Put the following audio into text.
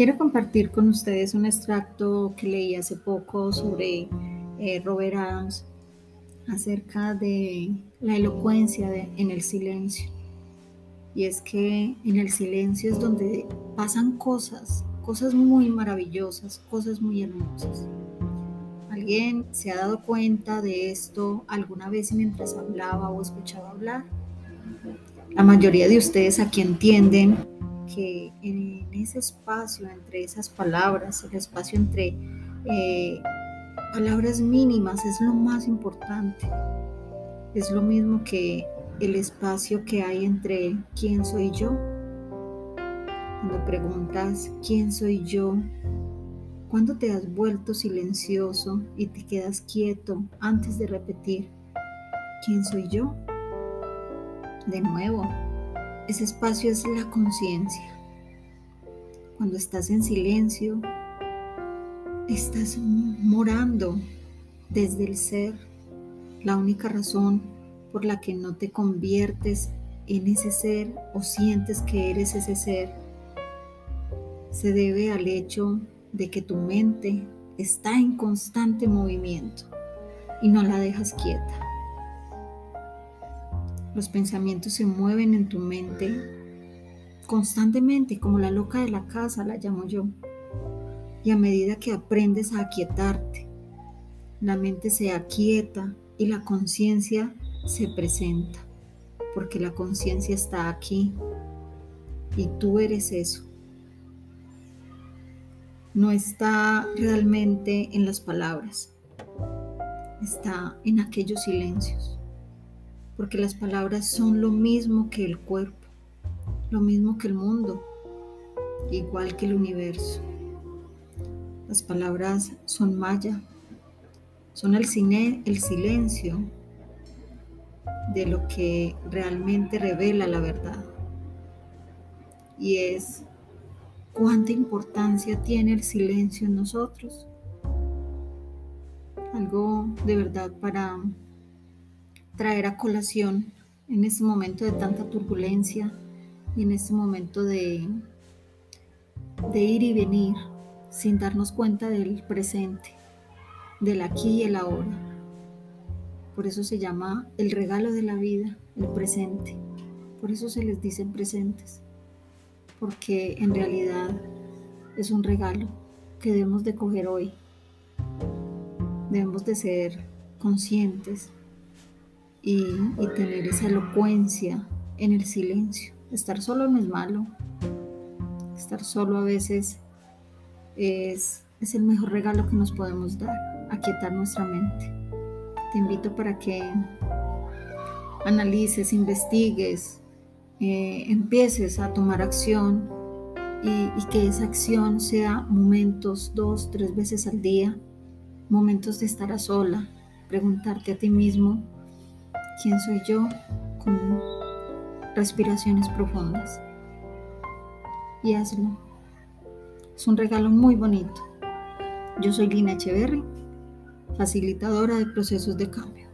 Quiero compartir con ustedes un extracto que leí hace poco sobre eh, Robert Adams acerca de la elocuencia en el silencio. Y es que en el silencio es donde pasan cosas, cosas muy maravillosas, cosas muy hermosas. ¿Alguien se ha dado cuenta de esto alguna vez mientras hablaba o escuchaba hablar? La mayoría de ustedes aquí entienden que en ese espacio entre esas palabras, el espacio entre eh, palabras mínimas es lo más importante. Es lo mismo que el espacio que hay entre quién soy yo. Cuando preguntas quién soy yo, cuando te has vuelto silencioso y te quedas quieto antes de repetir quién soy yo. De nuevo, ese espacio es la conciencia. Cuando estás en silencio, estás morando desde el ser. La única razón por la que no te conviertes en ese ser o sientes que eres ese ser se debe al hecho de que tu mente está en constante movimiento y no la dejas quieta. Los pensamientos se mueven en tu mente constantemente, como la loca de la casa, la llamo yo. Y a medida que aprendes a aquietarte, la mente se aquieta y la conciencia se presenta, porque la conciencia está aquí y tú eres eso. No está realmente en las palabras, está en aquellos silencios, porque las palabras son lo mismo que el cuerpo lo mismo que el mundo, igual que el universo. Las palabras son maya, son el, cine, el silencio de lo que realmente revela la verdad. Y es cuánta importancia tiene el silencio en nosotros. Algo de verdad para traer a colación en este momento de tanta turbulencia, y en este momento de, de ir y venir sin darnos cuenta del presente, del aquí y el ahora. Por eso se llama el regalo de la vida, el presente. Por eso se les dicen presentes, porque en realidad es un regalo que debemos de coger hoy. Debemos de ser conscientes y, tener esa elocuencia en el silencio. Estar solo no es malo. Estar solo a veces es, es el mejor regalo que nos podemos dar, aquietar nuestra mente. Te invito para que analices, investigues, eh, empieces a tomar acción y, y, que esa acción sea momentos dos, tres veces al día, momentos de estar a sola, preguntarte a ti mismo, ¿quién soy yo? Con respiraciones profundas. Y hazlo. Es un regalo muy bonito. Yo soy Lina Echeverry, facilitadora de procesos de cambio.